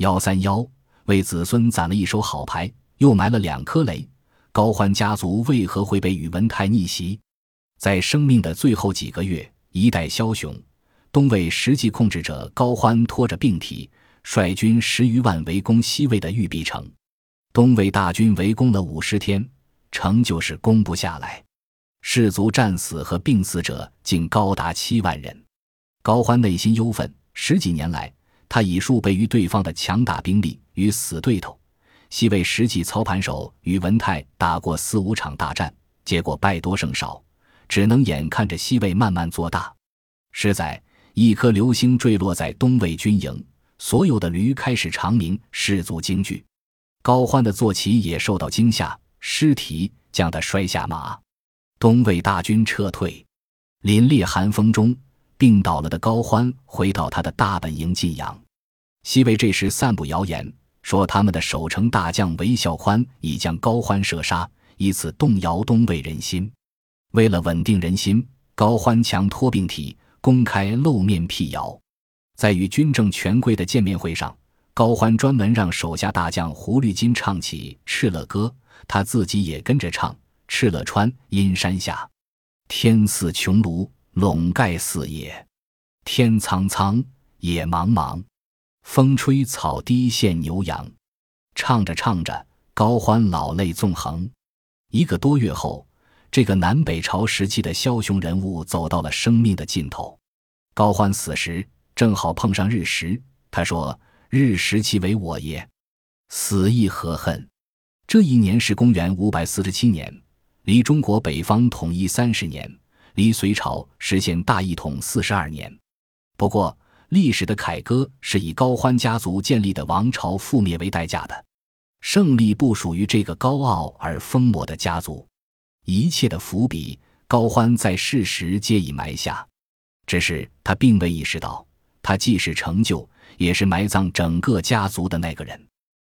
幺三幺为子孙攒了一手好牌，又埋了两颗雷。高欢家族为何会被宇文泰逆袭？在生命的最后几个月，一代枭雄、东魏实际控制者高欢拖着病体，率军十余万围攻西魏的玉璧城。东魏大军围攻了五十天，城就是攻不下来。士卒战死和病死者竟高达七万人。高欢内心忧愤，十几年来，他以数倍于对方的强大兵力与死对头。西魏实际操盘手宇文泰打过四五场大战，结果败多胜少，只能眼看着西魏慢慢做大。是在一颗流星坠落在东魏军营，所有的驴开始长鸣，士卒惊惧。高欢的坐骑也受到惊吓，失蹄将他摔下马。东魏大军撤退，凛冽寒风中，病倒了的高欢回到他的大本营晋阳。西魏这时散布谣言。说他们的守城大将韦孝宽已将高欢射杀，以此动摇东魏人心。为了稳定人心，高欢强拖病体，公开露面辟谣。在与军政权贵的见面会上，高欢专门让手下大将胡律金唱起《敕勒歌》，他自己也跟着唱：“敕勒川，阴山下，天似穹庐，笼盖四野。天苍苍，野茫茫。”风吹草低见牛羊，唱着唱着，高欢老泪纵横。一个多月后，这个南北朝时期的枭雄人物走到了生命的尽头。高欢死时正好碰上日食，他说：“日食其为我也，死亦何恨？”这一年是公元五百四十七年，离中国北方统一三十年，离隋朝实现大一统四十二年。不过，历史的凯歌是以高欢家族建立的王朝覆灭为代价的，胜利不属于这个高傲而疯魔的家族，一切的伏笔高欢在世时皆已埋下，只是他并未意识到，他既是成就，也是埋葬整个家族的那个人。